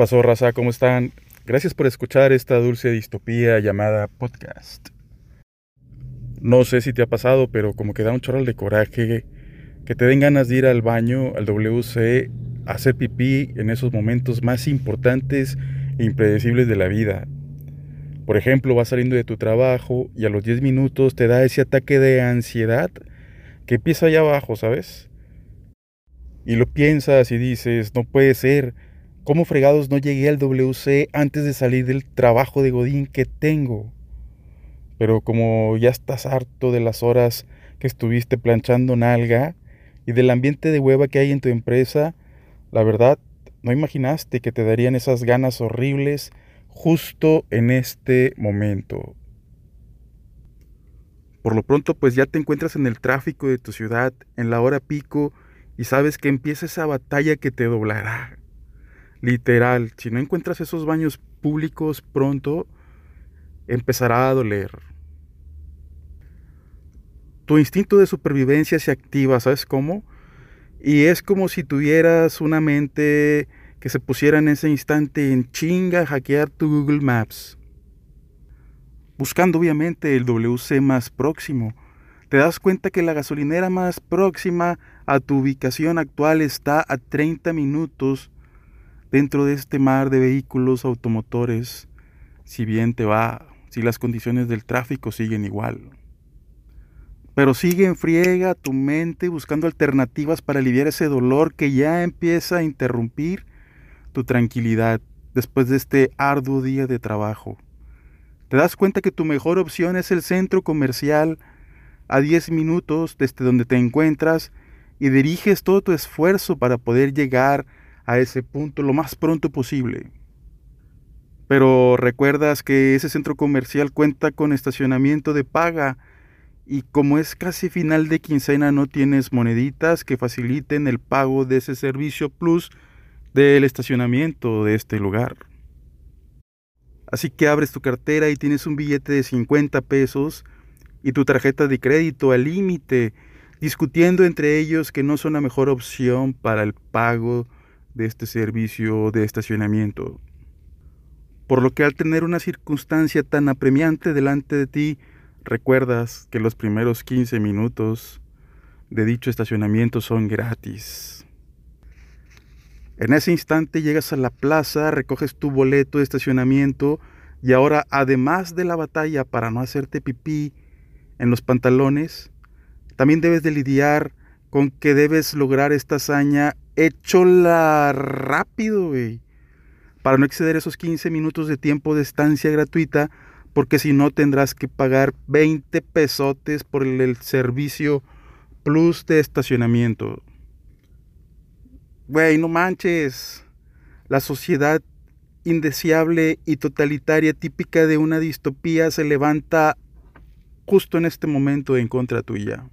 pasó, raza? ¿Cómo están? Gracias por escuchar esta dulce distopía llamada podcast. No sé si te ha pasado, pero como que da un chorral de coraje que te den ganas de ir al baño, al WC, a hacer pipí en esos momentos más importantes e impredecibles de la vida. Por ejemplo, vas saliendo de tu trabajo y a los 10 minutos te da ese ataque de ansiedad que empieza allá abajo, ¿sabes? Y lo piensas y dices, no puede ser, ¿cómo fregados no llegué al WC antes de salir del trabajo de Godín que tengo? Pero como ya estás harto de las horas que estuviste planchando nalga y del ambiente de hueva que hay en tu empresa, la verdad, no imaginaste que te darían esas ganas horribles justo en este momento. Por lo pronto, pues ya te encuentras en el tráfico de tu ciudad, en la hora pico, y sabes que empieza esa batalla que te doblará. Literal, si no encuentras esos baños públicos pronto, empezará a doler. Tu instinto de supervivencia se activa, ¿sabes cómo? Y es como si tuvieras una mente que se pusiera en ese instante en chinga a hackear tu Google Maps. Buscando obviamente el WC más próximo, te das cuenta que la gasolinera más próxima a tu ubicación actual está a 30 minutos dentro de este mar de vehículos automotores, si bien te va, si las condiciones del tráfico siguen igual. Pero sigue en friega tu mente buscando alternativas para aliviar ese dolor que ya empieza a interrumpir tu tranquilidad después de este arduo día de trabajo. Te das cuenta que tu mejor opción es el centro comercial a 10 minutos desde donde te encuentras y diriges todo tu esfuerzo para poder llegar ese punto lo más pronto posible. Pero recuerdas que ese centro comercial cuenta con estacionamiento de paga y como es casi final de quincena no tienes moneditas que faciliten el pago de ese servicio plus del estacionamiento de este lugar. Así que abres tu cartera y tienes un billete de 50 pesos y tu tarjeta de crédito al límite, discutiendo entre ellos que no son la mejor opción para el pago de este servicio de estacionamiento. Por lo que al tener una circunstancia tan apremiante delante de ti, recuerdas que los primeros 15 minutos de dicho estacionamiento son gratis. En ese instante llegas a la plaza, recoges tu boleto de estacionamiento y ahora, además de la batalla para no hacerte pipí en los pantalones, también debes de lidiar con que debes lograr esta hazaña la rápido, güey, para no exceder esos 15 minutos de tiempo de estancia gratuita, porque si no tendrás que pagar 20 pesotes por el servicio plus de estacionamiento. Güey, no manches. La sociedad indeseable y totalitaria típica de una distopía se levanta justo en este momento en contra tuya.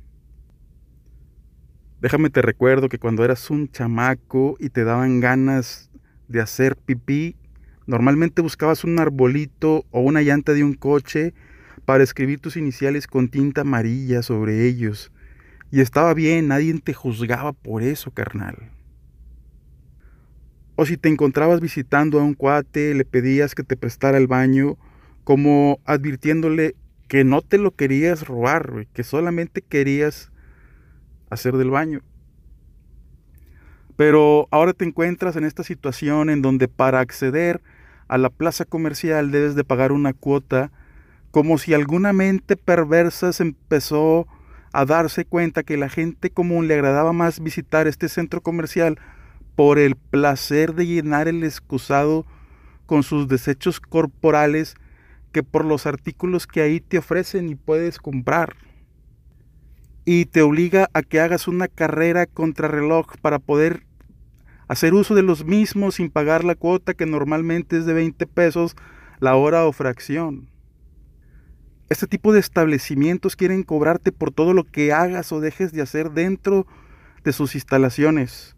Déjame te recuerdo que cuando eras un chamaco y te daban ganas de hacer pipí, normalmente buscabas un arbolito o una llanta de un coche para escribir tus iniciales con tinta amarilla sobre ellos. Y estaba bien, nadie te juzgaba por eso, carnal. O si te encontrabas visitando a un cuate, le pedías que te prestara el baño, como advirtiéndole que no te lo querías robar, que solamente querías hacer del baño. Pero ahora te encuentras en esta situación en donde para acceder a la plaza comercial debes de pagar una cuota, como si alguna mente perversa se empezó a darse cuenta que la gente común le agradaba más visitar este centro comercial por el placer de llenar el excusado con sus desechos corporales que por los artículos que ahí te ofrecen y puedes comprar. Y te obliga a que hagas una carrera contrarreloj para poder hacer uso de los mismos sin pagar la cuota que normalmente es de 20 pesos la hora o fracción. Este tipo de establecimientos quieren cobrarte por todo lo que hagas o dejes de hacer dentro de sus instalaciones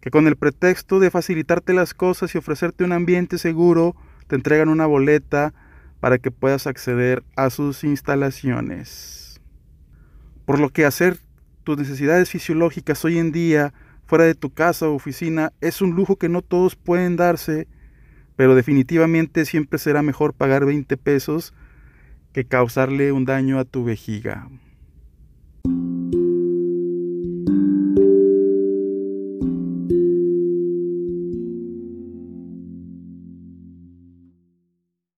que con el pretexto de facilitarte las cosas y ofrecerte un ambiente seguro, te entregan una boleta para que puedas acceder a sus instalaciones. Por lo que hacer tus necesidades fisiológicas hoy en día fuera de tu casa o oficina es un lujo que no todos pueden darse Pero definitivamente siempre será mejor pagar 20 pesos que causarle un daño a tu vejiga.